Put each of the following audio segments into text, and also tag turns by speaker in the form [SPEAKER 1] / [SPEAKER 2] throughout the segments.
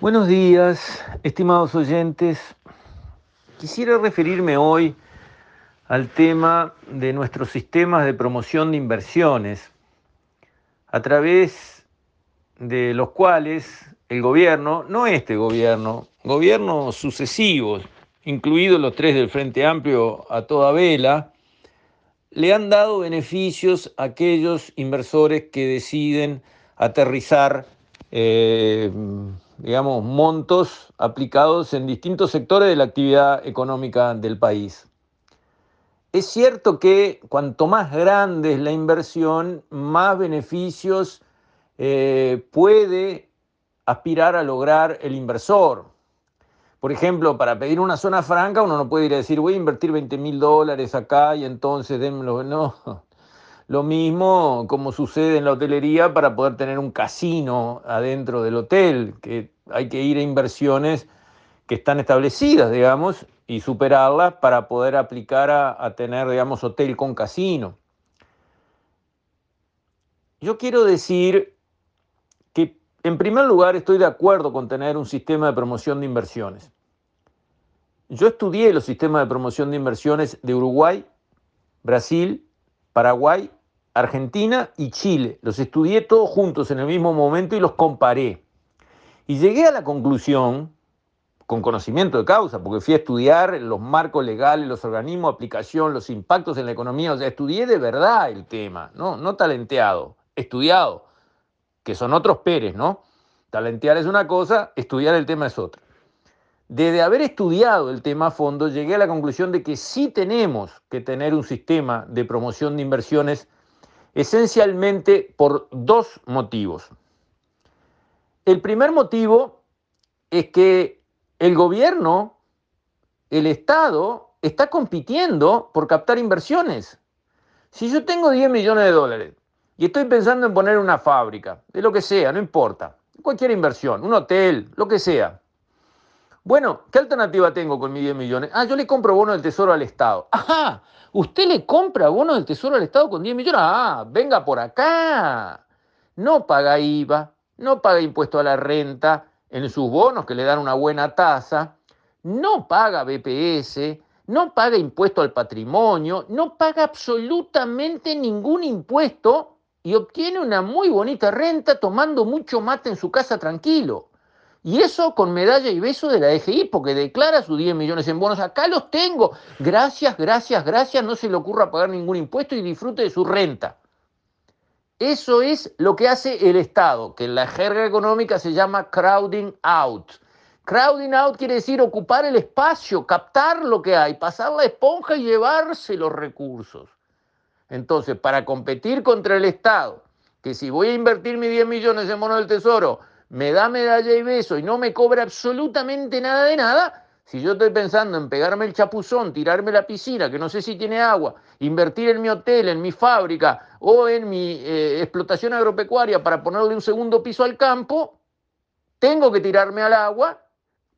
[SPEAKER 1] Buenos días, estimados oyentes. Quisiera referirme hoy al tema de nuestros sistemas de promoción de inversiones, a través de los cuales el gobierno, no este gobierno, gobiernos sucesivos, incluidos los tres del Frente Amplio a toda vela, le han dado beneficios a aquellos inversores que deciden aterrizar eh, digamos, montos aplicados en distintos sectores de la actividad económica del país. Es cierto que cuanto más grande es la inversión, más beneficios eh, puede aspirar a lograr el inversor. Por ejemplo, para pedir una zona franca, uno no puede ir a decir, voy a invertir 20 mil dólares acá y entonces démelo. No, lo mismo como sucede en la hotelería para poder tener un casino adentro del hotel, que hay que ir a inversiones que están establecidas, digamos, y superarlas para poder aplicar a, tener, digamos, hotel con casino. Yo quiero decir que, en primer lugar, estoy de acuerdo con tener un sistema de promoción de inversiones. Yo estudié los sistemas de promoción de inversiones de Uruguay, Brasil, Paraguay Argentina y Chile. Los estudié todos juntos en el mismo momento y los comparé. Y llegué a la conclusión, con conocimiento de causa, porque fui a estudiar los marcos legales, los organismos de aplicación, los impactos en la economía, o sea, estudié de verdad el tema, no, no talenteado, estudiado, que son otros Pérez, ¿no? Talentear es una cosa, estudiar el tema es otra. Desde haber estudiado el tema a fondo, llegué a la conclusión de que sí tenemos que tener un sistema de promoción de inversiones esencialmente por dos motivos. El primer motivo es que el gobierno, el Estado, está compitiendo por captar inversiones. Si yo tengo 10 millones de dólares y estoy pensando en poner una fábrica, de lo que sea, no importa, cualquier inversión, un hotel, lo que sea. Bueno, ¿qué alternativa tengo con mis 10 millones? Ah, yo le compro bono del tesoro al Estado. Ajá, ¿Usted le compra bonos del Tesoro al Estado con 10 millones? Ah, venga por acá. No paga IVA, no paga impuesto a la renta en sus bonos que le dan una buena tasa, no paga BPS, no paga impuesto al patrimonio, no paga absolutamente ningún impuesto y obtiene una muy bonita renta tomando mucho mate en su casa tranquilo. Y eso con medalla y beso de la DGI, porque declara sus 10 millones en bonos. Acá los tengo. Gracias, gracias, gracias. No se le ocurra pagar ningún impuesto y disfrute de su renta. Eso es lo que hace el Estado, que en la jerga económica se llama crowding out. Crowding out quiere decir ocupar el espacio, captar lo que hay, pasar la esponja y llevarse los recursos. Entonces, para competir contra el Estado, que si voy a invertir mis 10 millones en bonos del Tesoro, me da medalla y beso y no me cobra absolutamente nada de nada, si yo estoy pensando en pegarme el chapuzón, tirarme la piscina, que no sé si tiene agua, invertir en mi hotel, en mi fábrica o en mi eh, explotación agropecuaria para ponerle un segundo piso al campo, tengo que tirarme al agua,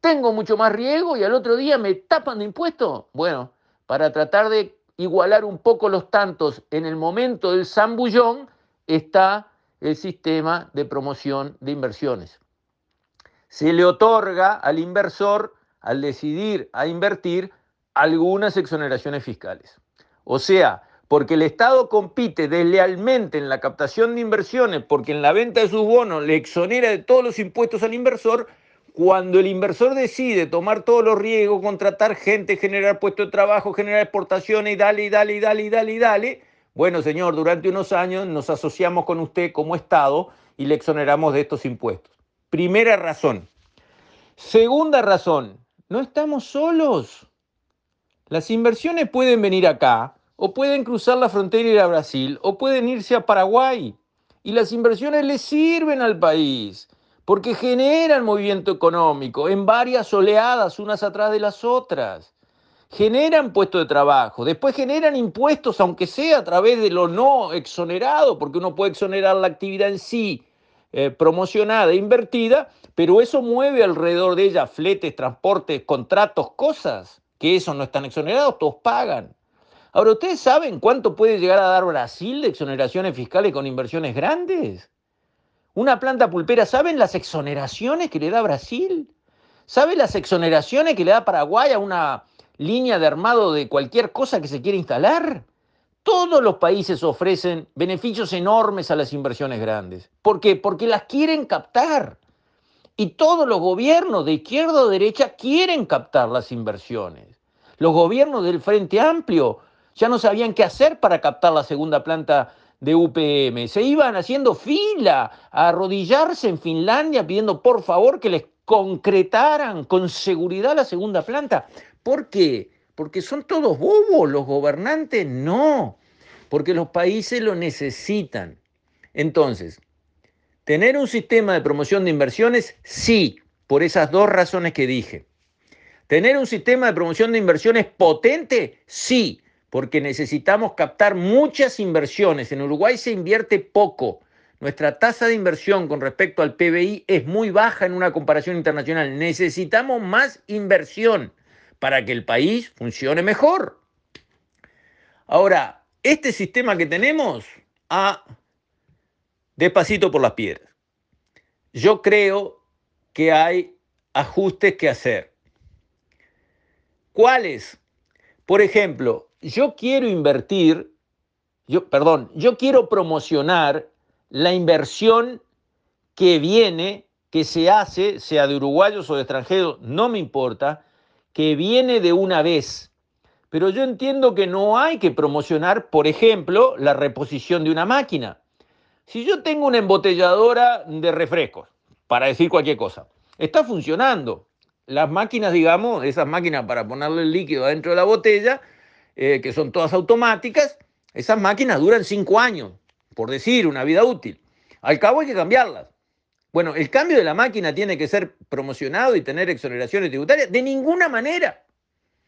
[SPEAKER 1] tengo mucho más riego y al otro día me tapan de impuestos. Bueno, para tratar de igualar un poco los tantos en el momento del zambullón, está el sistema de promoción de inversiones. Se le otorga al inversor, al decidir a invertir, algunas exoneraciones fiscales. O sea, porque el Estado compite deslealmente en la captación de inversiones, porque en la venta de sus bonos le exonera de todos los impuestos al inversor, cuando el inversor decide tomar todos los riesgos, contratar gente, generar puestos de trabajo, generar exportaciones y dale, y dale, y dale, y dale, y dale, bueno, señor, durante unos años nos asociamos con usted como Estado y le exoneramos de estos impuestos. Primera razón. Segunda razón, no estamos solos. Las inversiones pueden venir acá, o pueden cruzar la frontera y ir a Brasil, o pueden irse a Paraguay. Y las inversiones le sirven al país, porque generan movimiento económico en varias oleadas, unas atrás de las otras generan puestos de trabajo, después generan impuestos, aunque sea a través de lo no exonerado, porque uno puede exonerar la actividad en sí eh, promocionada, invertida, pero eso mueve alrededor de ella fletes, transportes, contratos, cosas, que eso no están exonerados, todos pagan. Ahora, ¿ustedes saben cuánto puede llegar a dar Brasil de exoneraciones fiscales con inversiones grandes? Una planta pulpera, ¿saben las exoneraciones que le da Brasil? ¿Saben las exoneraciones que le da Paraguay a una línea de armado de cualquier cosa que se quiera instalar? Todos los países ofrecen beneficios enormes a las inversiones grandes. ¿Por qué? Porque las quieren captar. Y todos los gobiernos de izquierda o derecha quieren captar las inversiones. Los gobiernos del Frente Amplio ya no sabían qué hacer para captar la segunda planta de UPM. Se iban haciendo fila a arrodillarse en Finlandia pidiendo por favor que les concretaran con seguridad la segunda planta. ¿Por qué? Porque son todos bobos, los gobernantes no, porque los países lo necesitan. Entonces, tener un sistema de promoción de inversiones, sí, por esas dos razones que dije. Tener un sistema de promoción de inversiones potente, sí, porque necesitamos captar muchas inversiones. En Uruguay se invierte poco. Nuestra tasa de inversión con respecto al PBI es muy baja en una comparación internacional. Necesitamos más inversión para que el país funcione mejor. Ahora, este sistema que tenemos, a despacito por las piedras. Yo creo que hay ajustes que hacer. ¿Cuáles? Por ejemplo, yo quiero invertir, yo, perdón, yo quiero promocionar la inversión que viene, que se hace, sea de uruguayos o de extranjeros, no me importa, que viene de una vez. Pero yo entiendo que no hay que promocionar, por ejemplo, la reposición de una máquina. Si yo tengo una embotelladora de refrescos, para decir cualquier cosa, está funcionando. Las máquinas, digamos, esas máquinas para ponerle el líquido adentro de la botella, eh, que son todas automáticas, esas máquinas duran cinco años, por decir, una vida útil. Al cabo hay que cambiarlas. Bueno, el cambio de la máquina tiene que ser promocionado y tener exoneraciones tributarias. De ninguna manera.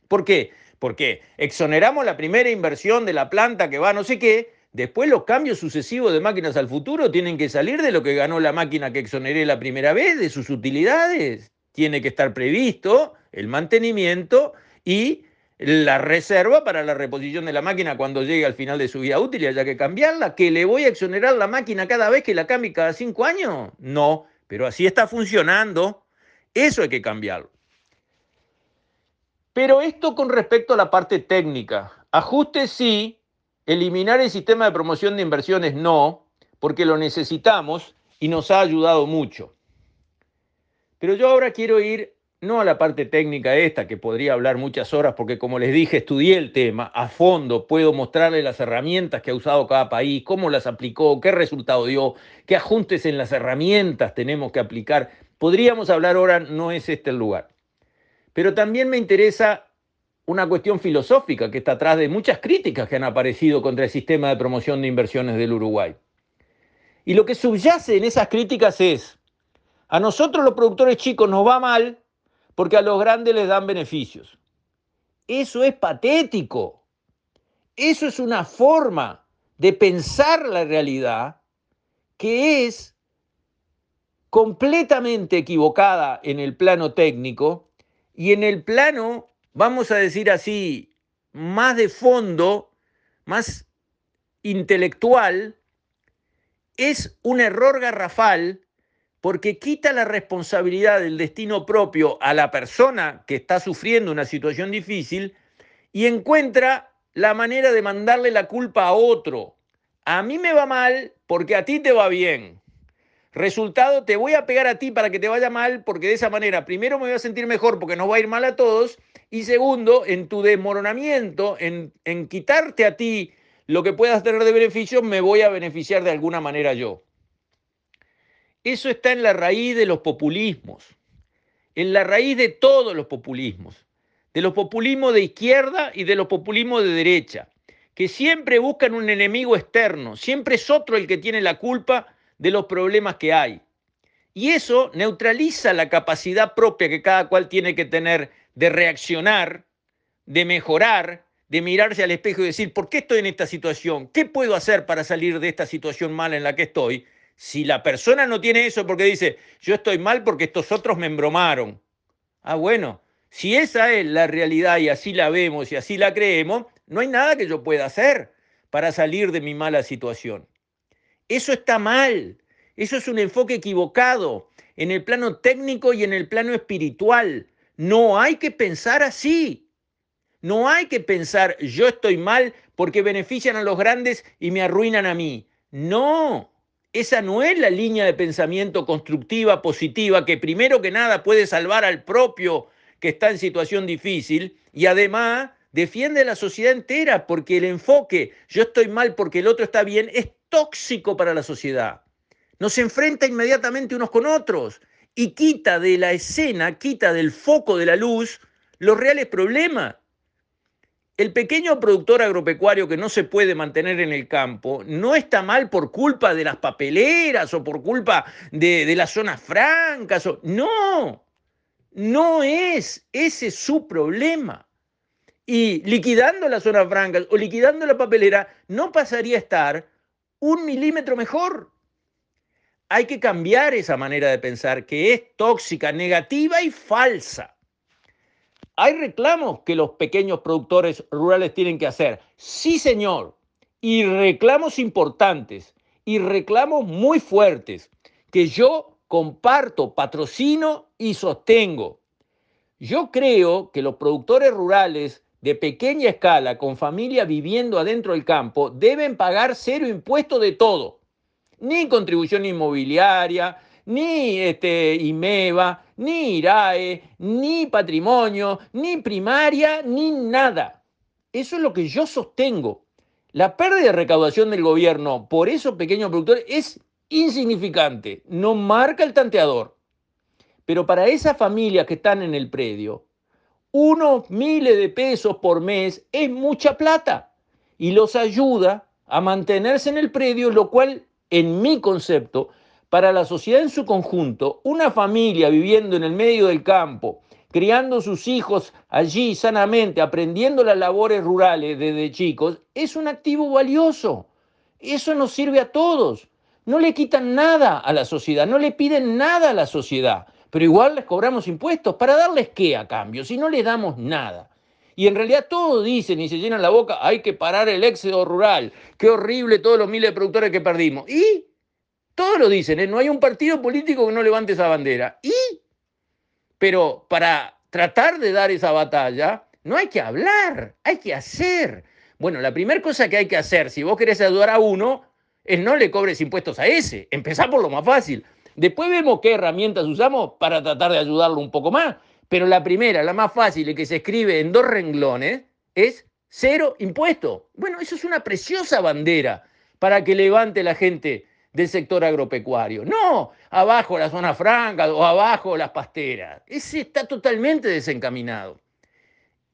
[SPEAKER 1] ¿Por qué? Porque exoneramos la primera inversión de la planta que va no sé qué, después los cambios sucesivos de máquinas al futuro tienen que salir de lo que ganó la máquina que exoneré la primera vez, de sus utilidades. Tiene que estar previsto el mantenimiento y la reserva para la reposición de la máquina cuando llegue al final de su vida útil y haya que cambiarla, que le voy a exonerar la máquina cada vez que la cambie cada cinco años. No, pero así está funcionando. Eso hay que cambiarlo. Pero esto con respecto a la parte técnica. Ajuste sí, eliminar el sistema de promoción de inversiones no, porque lo necesitamos y nos ha ayudado mucho. Pero yo ahora quiero ir no a la parte técnica esta, que podría hablar muchas horas, porque como les dije, estudié el tema a fondo, puedo mostrarles las herramientas que ha usado cada país, cómo las aplicó, qué resultado dio, qué ajustes en las herramientas tenemos que aplicar. Podríamos hablar ahora, no es este el lugar. Pero también me interesa una cuestión filosófica que está atrás de muchas críticas que han aparecido contra el sistema de promoción de inversiones del Uruguay. Y lo que subyace en esas críticas es, a nosotros los productores chicos nos va mal porque a los grandes les dan beneficios. Eso es patético. Eso es una forma de pensar la realidad que es completamente equivocada en el plano técnico y en el plano, vamos a decir así, más de fondo, más intelectual, es un error garrafal porque quita la responsabilidad del destino propio a la persona que está sufriendo una situación difícil y encuentra la manera de mandarle la culpa a otro. A mí me va mal porque a ti te va bien. Resultado, te voy a pegar a ti para que te vaya mal porque de esa manera, primero me voy a sentir mejor porque nos va a ir mal a todos y segundo, en tu desmoronamiento, en, en quitarte a ti lo que puedas tener de beneficio, me voy a beneficiar de alguna manera yo. Eso está en la raíz de los populismos, en la raíz de todos los populismos, de los populismos de izquierda y de los populismos de derecha, que siempre buscan un enemigo externo, siempre es otro el que tiene la culpa de los problemas que hay. Y eso neutraliza la capacidad propia que cada cual tiene que tener de reaccionar, de mejorar, de mirarse al espejo y decir, ¿por qué estoy en esta situación? ¿Qué puedo hacer para salir de esta situación mala en la que estoy? Si la persona no tiene eso porque dice, yo estoy mal porque estos otros me embromaron. Ah, bueno, si esa es la realidad y así la vemos y así la creemos, no hay nada que yo pueda hacer para salir de mi mala situación. Eso está mal. Eso es un enfoque equivocado en el plano técnico y en el plano espiritual. No hay que pensar así. No hay que pensar yo estoy mal porque benefician a los grandes y me arruinan a mí. No, esa no es la línea de pensamiento constructiva, positiva, que primero que nada puede salvar al propio que está en situación difícil y además defiende a la sociedad entera porque el enfoque yo estoy mal porque el otro está bien es tóxico para la sociedad. Nos enfrenta inmediatamente unos con otros y quita de la escena, quita del foco de la luz los reales problemas. El pequeño productor agropecuario que no se puede mantener en el campo no está mal por culpa de las papeleras o por culpa de, las zonas francas. No, no es ese su problema. Y liquidando las zonas francas o liquidando la papelera, no pasaría a estar un milímetro mejor. Hay que cambiar esa manera de pensar que es tóxica, negativa y falsa. ¿Hay reclamos que los pequeños productores rurales tienen que hacer? Sí, señor. Y reclamos importantes y reclamos muy fuertes que yo comparto, patrocino y sostengo. Yo creo que los productores rurales de pequeña escala, con familia viviendo adentro del campo, deben pagar cero impuesto de todo. Ni contribución inmobiliaria, ni este, IMEVA, ni IRAE, ni patrimonio, ni primaria, ni nada. Eso es lo que yo sostengo. La pérdida de recaudación del gobierno por esos pequeños productores es insignificante, no marca el tanteador. Pero para esas familias que están en el predio, unos miles de pesos por mes es mucha plata y los ayuda a mantenerse en el predio, lo cual, en mi concepto, para la sociedad en su conjunto, una familia viviendo en el medio del campo, criando sus hijos allí sanamente, aprendiendo las labores rurales desde chicos, es un activo valioso. Eso nos sirve a todos. No le quitan nada a la sociedad, no le piden nada a la sociedad, pero igual les cobramos impuestos. ¿Para darles qué a cambio? Si no les damos nada. Y en realidad todos dicen y se llenan la boca, hay que parar el éxodo rural, qué horrible todos los miles de productores que perdimos. ¿Y? Todos lo dicen, ¿eh? no hay un partido político que no levante esa bandera. ¿Y? Pero para tratar de dar esa batalla, no hay que hablar, hay que hacer. Bueno, la primera cosa que hay que hacer, si vos querés ayudar a uno, es no le cobres impuestos a ese. Empezar por lo más fácil. Después vemos qué herramientas usamos para tratar de ayudarlo un poco más. Pero la primera, la más fácil y que se escribe en dos renglones, es cero impuesto. Bueno, eso es una preciosa bandera para que levante la gente del sector agropecuario. No, abajo la zona franca o abajo las pasteras. Ese está totalmente desencaminado.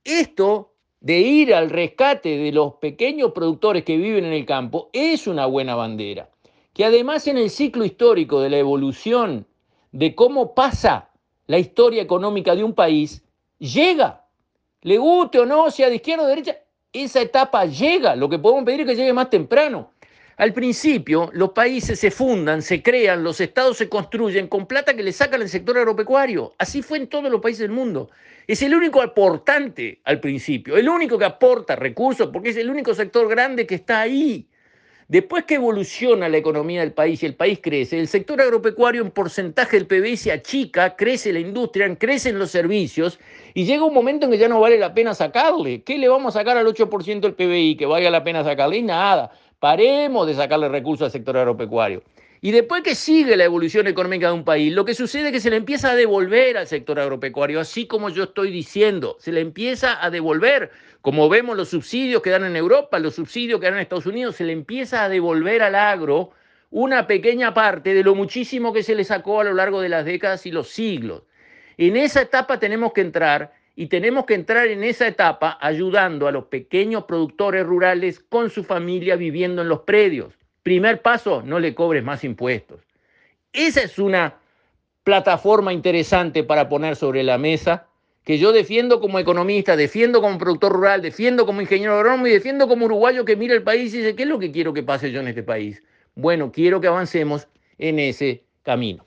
[SPEAKER 1] Esto de ir al rescate de los pequeños productores que viven en el campo es una buena bandera, que además en el ciclo histórico de la evolución de cómo pasa la historia económica de un país, llega, le guste o no, sea de izquierda o de derecha, esa etapa llega. Lo que podemos pedir es que llegue más temprano. Al principio, los países se fundan, se crean, los estados se construyen con plata que le sacan al sector agropecuario. Así fue en todos los países del mundo. Es el único aportante al principio, el único que aporta recursos, porque es el único sector grande que está ahí. Después que evoluciona la economía del país y el país crece, el sector agropecuario en porcentaje del PBI se achica, crece la industria, crecen los servicios y llega un momento en que ya no vale la pena sacarle. ¿Qué le vamos a sacar al 8% del PBI que valga la pena sacarle? nada. Paremos de sacarle recursos al sector agropecuario. Y después que sigue la evolución económica de un país, lo que sucede es que se le empieza a devolver al sector agropecuario, así como yo estoy diciendo, se le empieza a devolver, como vemos los subsidios que dan en Europa, los subsidios que dan en Estados Unidos, se le empieza a devolver al agro una pequeña parte de lo muchísimo que se le sacó a lo largo de las décadas y los siglos. En esa etapa tenemos que entrar y tenemos que entrar en esa etapa ayudando a los pequeños productores rurales con su familia viviendo en los predios. Primer paso, no le cobres más impuestos. Esa es una plataforma interesante para poner sobre la mesa que yo defiendo como economista, defiendo como productor rural, defiendo como ingeniero agrónomo y defiendo como uruguayo que mira el país y dice, ¿qué es lo que quiero que pase yo en este país? Bueno, quiero que avancemos en ese camino.